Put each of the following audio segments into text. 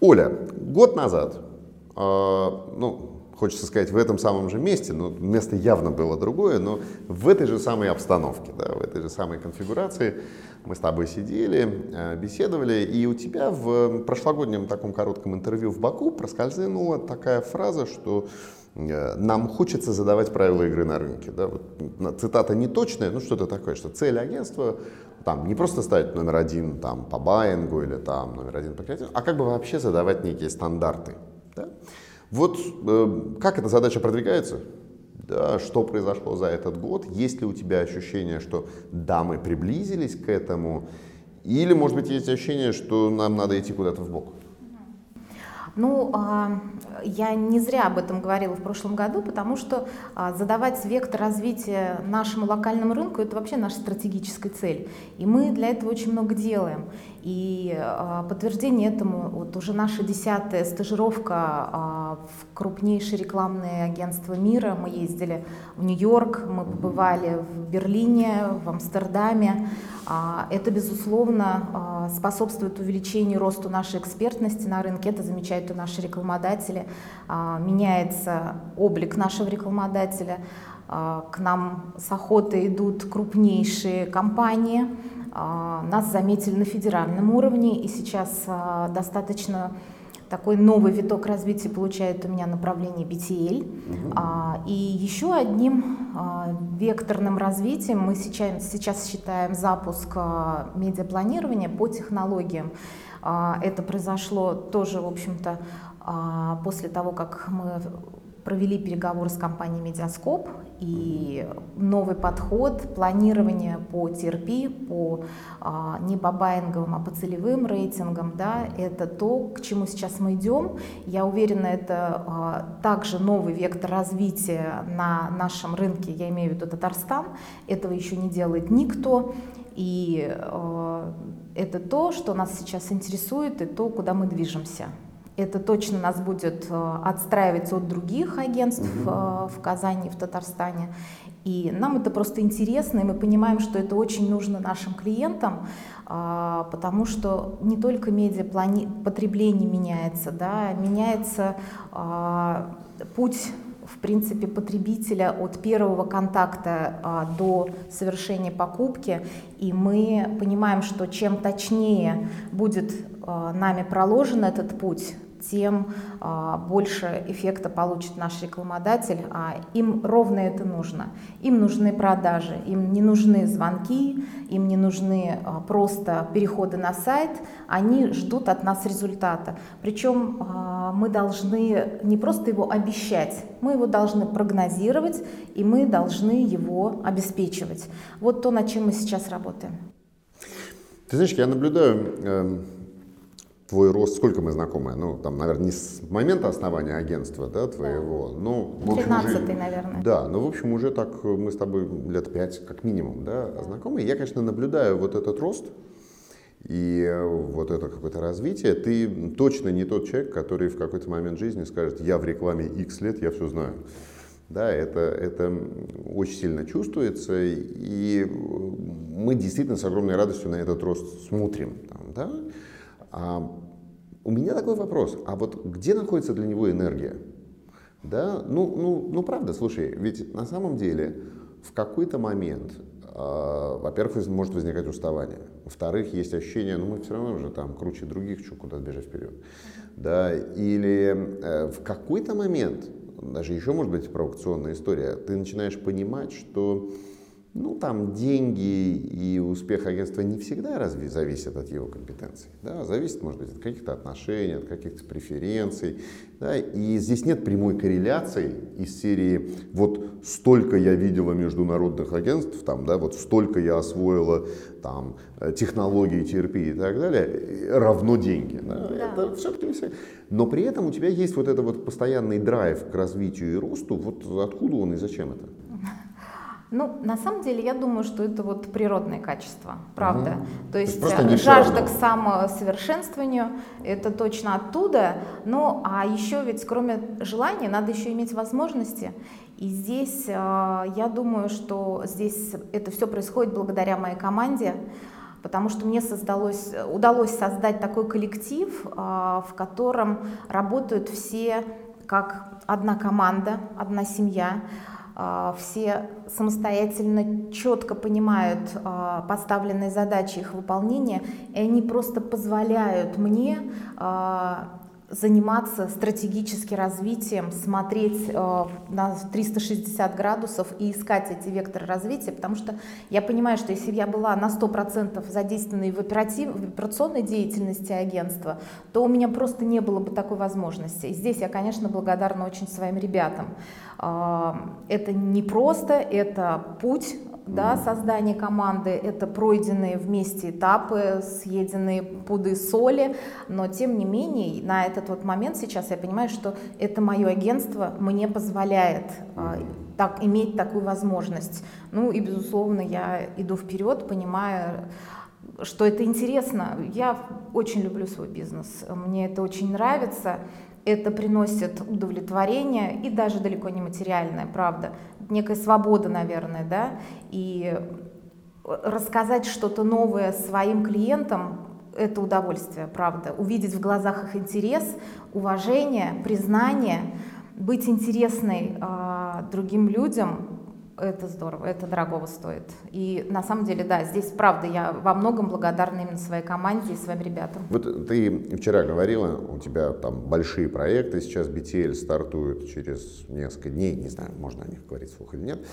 Оля, год назад, э, ну, хочется сказать, в этом самом же месте, но место явно было другое, но в этой же самой обстановке, да, в этой же самой конфигурации мы с тобой сидели, э, беседовали, и у тебя в прошлогоднем таком коротком интервью в Баку проскользнула такая фраза, что нам хочется задавать правила игры на рынке. Да? Вот, цитата не точная, но что-то такое, что цель агентства там, не просто стать номер один там, по баингу или там, номер один по креативу, а как бы вообще задавать некие стандарты. Да? Вот э, как эта задача продвигается? Да, что произошло за этот год? Есть ли у тебя ощущение, что да, мы приблизились к этому? Или, может быть, есть ощущение, что нам надо идти куда-то в бок? Ну, а, я не зря об этом говорила в прошлом году, потому что а, задавать вектор развития нашему локальному рынку – это вообще наша стратегическая цель. И мы для этого очень много делаем. И а, подтверждение этому вот уже наша десятая стажировка в крупнейшие рекламные агентства мира. Мы ездили в Нью-Йорк, мы побывали в Берлине, в Амстердаме. Это, безусловно, способствует увеличению росту нашей экспертности на рынке. Это замечают и наши рекламодатели. Меняется облик нашего рекламодателя. К нам с охотой идут крупнейшие компании. Нас заметили на федеральном уровне, и сейчас достаточно такой новый виток развития получает у меня направление BTL. Угу. А, и еще одним а, векторным развитием мы сейчас, сейчас считаем запуск а, медиапланирования по технологиям. А, это произошло тоже, в общем-то, а, после того, как мы провели переговоры с компанией Медиаскоп и новый подход, планирование по TRP, по а, не по баинговым, а по целевым рейтингам, да, это то, к чему сейчас мы идем. Я уверена, это также новый вектор развития на нашем рынке, я имею в виду Татарстан. Этого еще не делает никто. И это то, что нас сейчас интересует, и то, куда мы движемся. Это точно нас будет э, отстраивать от других агентств угу. в Казани, в Татарстане. И нам это просто интересно, и мы понимаем, что это очень нужно нашим клиентам, а, потому что не только медиа потребление меняется, да, меняется путь в принципе, потребителя от первого контакта а, до совершения покупки. И мы понимаем, что чем точнее будет а, нами проложен этот путь, тем а, больше эффекта получит наш рекламодатель. А им ровно это нужно. Им нужны продажи, им не нужны звонки, им не нужны а, просто переходы на сайт. Они ждут от нас результата. Причем а, мы должны не просто его обещать, мы его должны прогнозировать, и мы должны его обеспечивать. Вот то, над чем мы сейчас работаем. Ты знаешь, я наблюдаю эм, твой рост, сколько мы знакомы? Ну, там, наверное, не с момента основания агентства, да, твоего, да. но... 13 наверное. Да, но, в общем, уже так мы с тобой лет пять, как минимум, да, да. знакомы. Я, конечно, наблюдаю вот этот рост и вот это какое-то развитие. Ты точно не тот человек, который в какой-то момент жизни скажет, я в рекламе X лет, я все знаю. Да, это, это очень сильно чувствуется, и мы действительно с огромной радостью на этот рост смотрим. Там, да? А, у меня такой вопрос, а вот где находится для него энергия? Да, ну, ну, ну правда, слушай, ведь на самом деле в какой-то момент, э, во-первых, может возникать уставание, во-вторых, есть ощущение, ну мы все равно уже там круче других, что куда бежать вперед, да, или э, в какой-то момент, даже еще может быть провокационная история, ты начинаешь понимать, что ну, там деньги и успех агентства не всегда разве зависят от его компетенций. Да? Зависит, может быть, от каких-то отношений, от каких-то преференций. Да? И здесь нет прямой корреляции из серии «вот столько я видела международных агентств, там, да, вот столько я освоила там, технологии терапии и так далее, равно деньги». Да? Да. Это все-таки все. Но при этом у тебя есть вот этот вот постоянный драйв к развитию и росту. Вот откуда он и зачем это? Ну, на самом деле, я думаю, что это вот природное качество, правда. Угу. То есть, То есть э, жажда к самосовершенствованию, это точно оттуда. Ну, а еще ведь кроме желания, надо еще иметь возможности. И здесь, э, я думаю, что здесь это все происходит благодаря моей команде. потому что мне создалось, удалось создать такой коллектив, а, в котором работают все как одна команда, одна семья, все самостоятельно четко понимают а, поставленные задачи их выполнения, и они просто позволяют мне заниматься стратегически развитием, смотреть э, на 360 градусов и искать эти векторы развития, потому что я понимаю, что если я была на 100% задействована в, оператив, в операционной деятельности агентства, то у меня просто не было бы такой возможности. И здесь я, конечно, благодарна очень своим ребятам. Э, это не просто, это путь да, создание команды, это пройденные вместе этапы, съеденные пуды соли, но тем не менее на этот вот момент сейчас я понимаю, что это мое агентство мне позволяет а, так, иметь такую возможность. Ну и безусловно я иду вперед, понимая, что это интересно. Я очень люблю свой бизнес, мне это очень нравится это приносит удовлетворение и даже далеко не материальное, правда, некая свобода, наверное, да, и рассказать что-то новое своим клиентам – это удовольствие, правда, увидеть в глазах их интерес, уважение, признание, быть интересной э, другим людям это здорово, это дорогого стоит. И на самом деле, да, здесь правда, я во многом благодарна именно своей команде и своим ребятам. Вот ты вчера говорила, у тебя там большие проекты, сейчас BTL стартует через несколько дней, не знаю, можно о них говорить вслух или нет.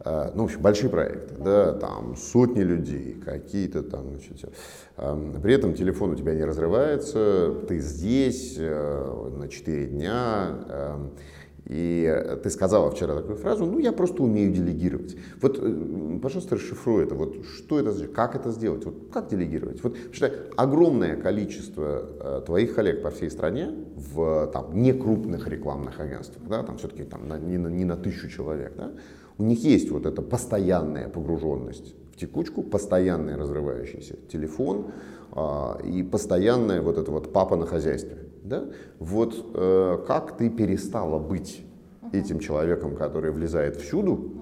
А, ну, в общем, большие проекты, да, там сотни людей, какие-то там, значит. При этом телефон у тебя не разрывается, ты здесь э, на 4 дня, и ты сказала вчера такую фразу, ну я просто умею делегировать. Вот, э, пожалуйста, расшифруй это. Вот что это, как это сделать? Вот как делегировать? Вот что огромное количество э, твоих коллег по всей стране в там некрупных рекламных агентствах, да, там все-таки там на, не, на, не на тысячу человек, да, у них есть вот эта постоянная погруженность в текучку, постоянный разрывающийся телефон и постоянная вот эта вот папа на хозяйстве. Да? Вот э, как ты перестала быть этим человеком, который влезает всюду,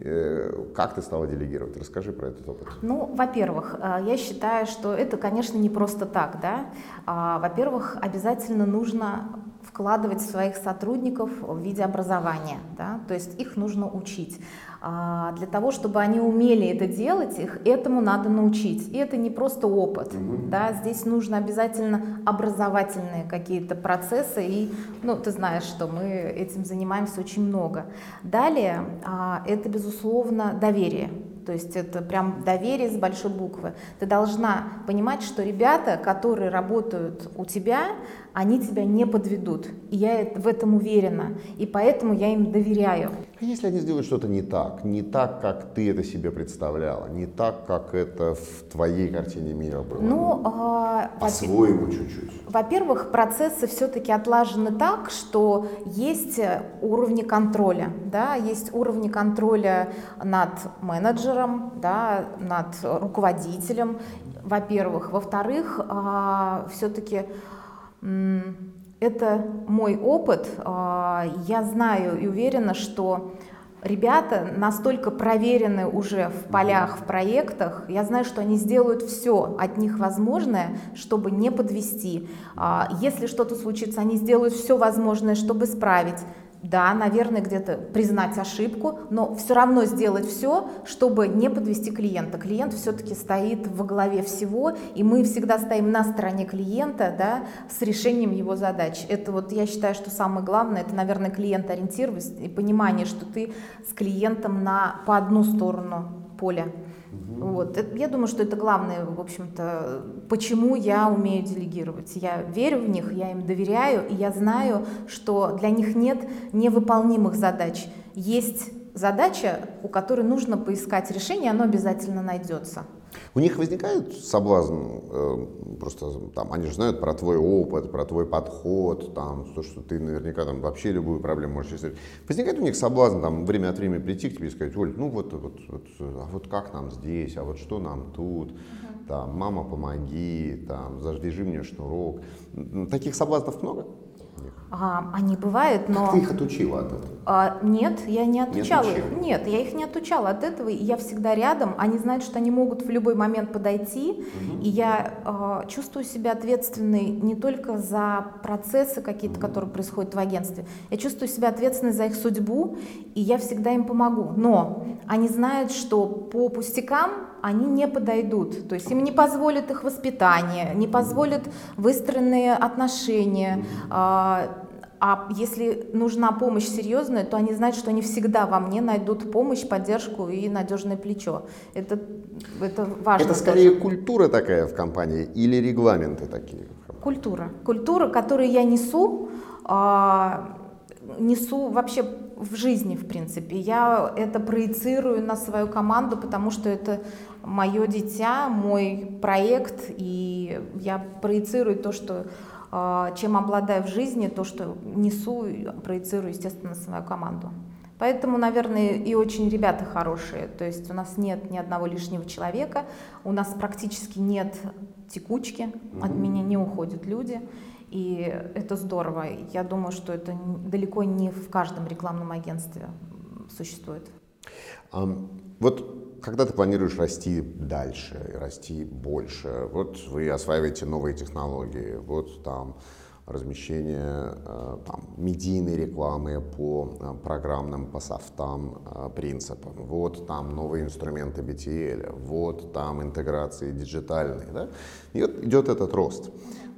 э, как ты стала делегировать? Расскажи про этот опыт. Ну, во-первых, э, я считаю, что это, конечно, не просто так, да. А, во-первых, обязательно нужно вкладывать в своих сотрудников в виде образования, да, то есть их нужно учить. А, для того, чтобы они умели это делать, их этому надо научить. И это не просто опыт. Mm-hmm. Да? Здесь нужно обязательно образовательные какие-то процессы. И ну, ты знаешь, что мы этим занимаемся очень много. Далее, а, это, безусловно, доверие. То есть это прям доверие с большой буквы. Ты должна понимать, что ребята, которые работают у тебя, они тебя не подведут. И я в этом уверена. И поэтому я им доверяю. А если они сделают что-то не так, не так, как ты это себе представляла, не так, как это в твоей картине мира было? Ну, а, по-своему чуть-чуть. Во-первых, процессы все-таки отлажены так, что есть уровни контроля, да, есть уровни контроля над менеджером, да, над руководителем, во-первых. Во-вторых, а, все-таки это мой опыт. А, я знаю и уверена, что ребята настолько проверены уже в полях, в проектах. Я знаю, что они сделают все от них возможное, чтобы не подвести. А, если что-то случится, они сделают все возможное, чтобы исправить да, наверное, где-то признать ошибку, но все равно сделать все, чтобы не подвести клиента. Клиент все-таки стоит во главе всего, и мы всегда стоим на стороне клиента, да, с решением его задач. Это вот я считаю, что самое главное, это, наверное, клиент-ориентированность и понимание, что ты с клиентом на, по одну сторону поля. Вот. Я думаю, что это главное, в общем-то, почему я умею делегировать. Я верю в них, я им доверяю, и я знаю, что для них нет невыполнимых задач. Есть задача, у которой нужно поискать решение, оно обязательно найдется. У них возникает соблазн, э, просто там, они же знают про твой опыт, про твой подход, там, то, что ты наверняка там вообще любую проблему можешь решить. Возникает у них соблазн там время от времени прийти к тебе и сказать, Оль, ну вот, вот, вот, а вот как нам здесь, а вот что нам тут, там, мама, помоги, там, заждежи мне шнурок. Таких соблазнов много? А, они бывают, но... Как ты их отучила от этого? А, нет, я не отучала не их. Нет, я их не отучала от этого. И я всегда рядом. Они знают, что они могут в любой момент подойти. Угу. И я а, чувствую себя ответственной не только за процессы какие-то, которые происходят в агентстве. Я чувствую себя ответственной за их судьбу, и я всегда им помогу. Но они знают, что по пустякам они не подойдут. То есть им не позволит их воспитание, не позволит выстроенные отношения. А, а если нужна помощь серьезная, то они знают, что они всегда во мне найдут помощь, поддержку и надежное плечо. Это, это важно. Это скорее тоже. культура такая в компании или регламенты такие? Культура. Культура, которую я несу, а, несу вообще в жизни, в принципе. Я это проецирую на свою команду, потому что это мое дитя, мой проект, и я проецирую то, что а, чем обладаю в жизни, то, что несу, проецирую, естественно, на свою команду. Поэтому, наверное, и очень ребята хорошие. То есть у нас нет ни одного лишнего человека, у нас практически нет текучки, от меня не уходят люди. И это здорово. Я думаю, что это далеко не в каждом рекламном агентстве существует. Um, вот когда ты планируешь расти дальше, расти больше, вот вы осваиваете новые технологии, вот там размещение э, там, медийной рекламы по э, программным, по софтам э, принципам, вот там новые инструменты BTL, вот там интеграции диджитальные, да? и вот идет этот рост.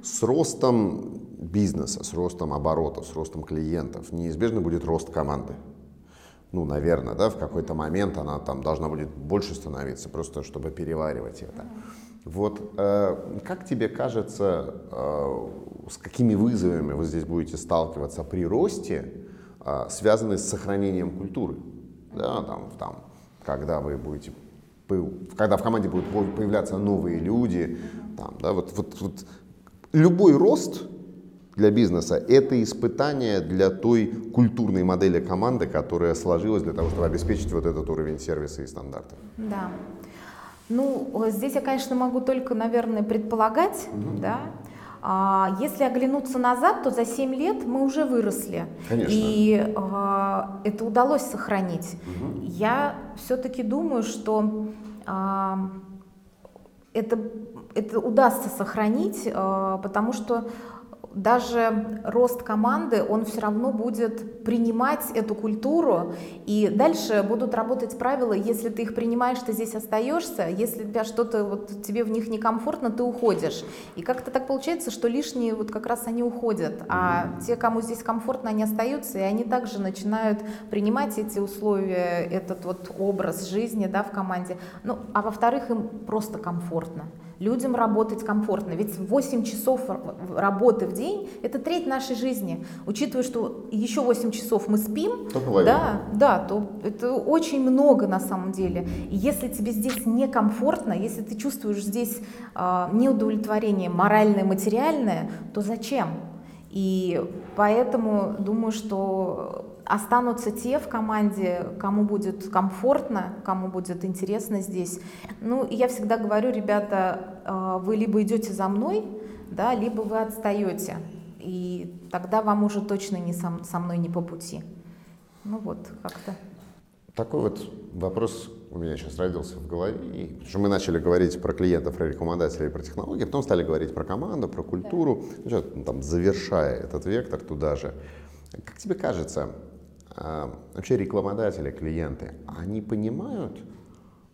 С ростом бизнеса, с ростом оборотов, с ростом клиентов неизбежно будет рост команды. Ну, наверное, да, в какой-то момент она там должна будет больше становиться, просто чтобы переваривать это. Вот э, как тебе кажется, э, с какими вызовами вы здесь будете сталкиваться при росте, э, связанные с сохранением культуры? Да, там, там, когда вы будете, когда в команде будут появляться новые люди, там, да, вот, вот, вот любой рост для бизнеса – это испытание для той культурной модели команды, которая сложилась для того, чтобы обеспечить вот этот уровень сервиса и стандартов. Да. Ну, здесь я, конечно, могу только, наверное, предполагать, угу. да, а, если оглянуться назад, то за 7 лет мы уже выросли. Конечно. И а, это удалось сохранить. Угу. Я все-таки думаю, что а, это это удастся сохранить, э, потому что даже рост команды, он все равно будет принимать эту культуру, и дальше будут работать правила, если ты их принимаешь, ты здесь остаешься, если тебя что-то, вот тебе в них некомфортно, ты уходишь. И как-то так получается, что лишние вот как раз они уходят, а те, кому здесь комфортно, они остаются, и они также начинают принимать эти условия, этот вот образ жизни да, в команде. Ну, а во-вторых, им просто комфортно людям работать комфортно. Ведь 8 часов работы в день – это треть нашей жизни. Учитывая, что еще 8 часов мы спим, то да, да, то это очень много на самом деле. И если тебе здесь некомфортно, если ты чувствуешь здесь э, неудовлетворение моральное, материальное, то зачем? И поэтому думаю, что останутся те в команде, кому будет комфортно, кому будет интересно здесь. Ну, я всегда говорю, ребята, а, вы либо идете за мной, да, либо вы отстаете. И тогда вам уже точно не со, со мной не по пути. Ну вот, как-то. Такой вот вопрос у меня сейчас родился в голове. И, потому что мы начали говорить про клиентов, про рекомендателей, про технологии, потом стали говорить про команду, про культуру, да. ну, там, завершая этот вектор туда же. Как тебе кажется, а, вообще рекламодатели, клиенты, они понимают,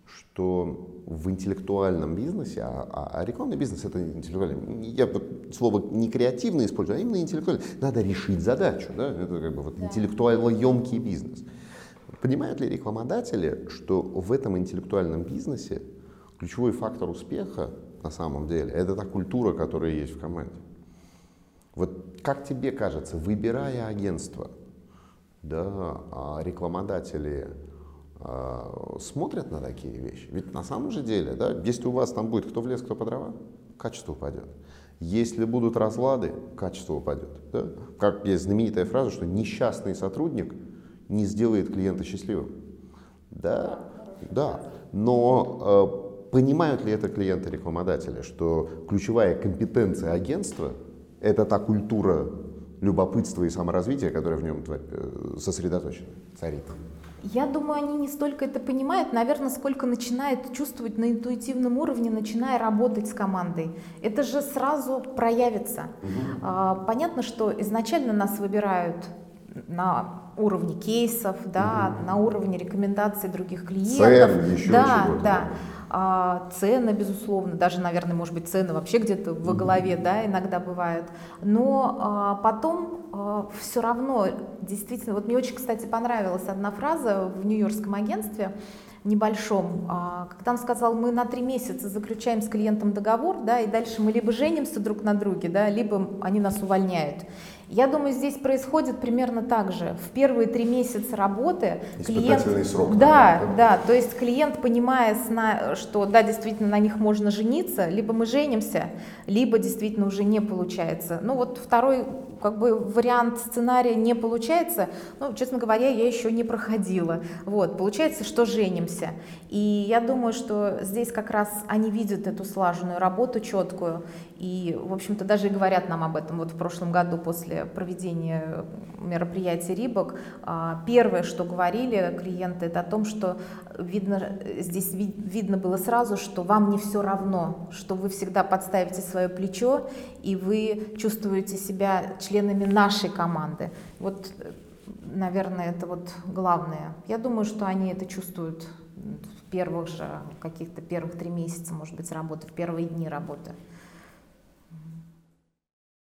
что в интеллектуальном бизнесе, а, а, а рекламный бизнес это интеллектуальный, я вот слово не креативно использую, а именно интеллектуальный, надо решить задачу, да? это как бы вот да. интеллектуально емкий бизнес. Понимают ли рекламодатели, что в этом интеллектуальном бизнесе ключевой фактор успеха на самом деле это та культура, которая есть в команде? Вот как тебе кажется, выбирая агентство, да, а рекламодатели смотрят на такие вещи. Ведь на самом же деле, да, если у вас там будет кто в лес, кто по дрова, качество упадет. Если будут разлады, качество упадет. Да? Как есть знаменитая фраза, что несчастный сотрудник не сделает клиента счастливым. Да, да. Но э, понимают ли это клиенты рекламодатели, что ключевая компетенция агентства – это та культура любопытство и саморазвитие, которое в нем э, сосредоточено, царит? Я думаю, они не столько это понимают, наверное, сколько начинают чувствовать на интуитивном уровне, начиная работать с командой. Это же сразу проявится. Угу. Понятно, что изначально нас выбирают на уровне кейсов, да, угу. на уровне рекомендаций других клиентов. Цен, еще да, да. А, цены, безусловно, даже, наверное, может быть, цены вообще где-то в голове, да, иногда бывают. Но а, потом а, все равно, действительно, вот мне очень, кстати, понравилась одна фраза в нью-йоркском агентстве небольшом, а, когда он сказал, мы на три месяца заключаем с клиентом договор, да, и дальше мы либо женимся друг на друге, да, либо они нас увольняют. Я думаю, здесь происходит примерно так же. В первые три месяца работы клиент... срок. Да, да, да, то есть клиент, понимая, что да, действительно на них можно жениться, либо мы женимся, либо действительно уже не получается. Ну вот второй как бы вариант сценария не получается, ну, честно говоря, я еще не проходила. Вот, получается, что женимся. И я думаю, что здесь как раз они видят эту слаженную работу четкую, и, в общем-то, даже говорят нам об этом. Вот в прошлом году после проведения мероприятия Рибок а, первое, что говорили клиенты, это о том, что видно, здесь видно было сразу, что вам не все равно, что вы всегда подставите свое плечо, и вы чувствуете себя членами нашей команды. Вот, наверное, это вот главное. Я думаю, что они это чувствуют в первых же, каких-то первых три месяца, может быть, работы, в первые дни работы.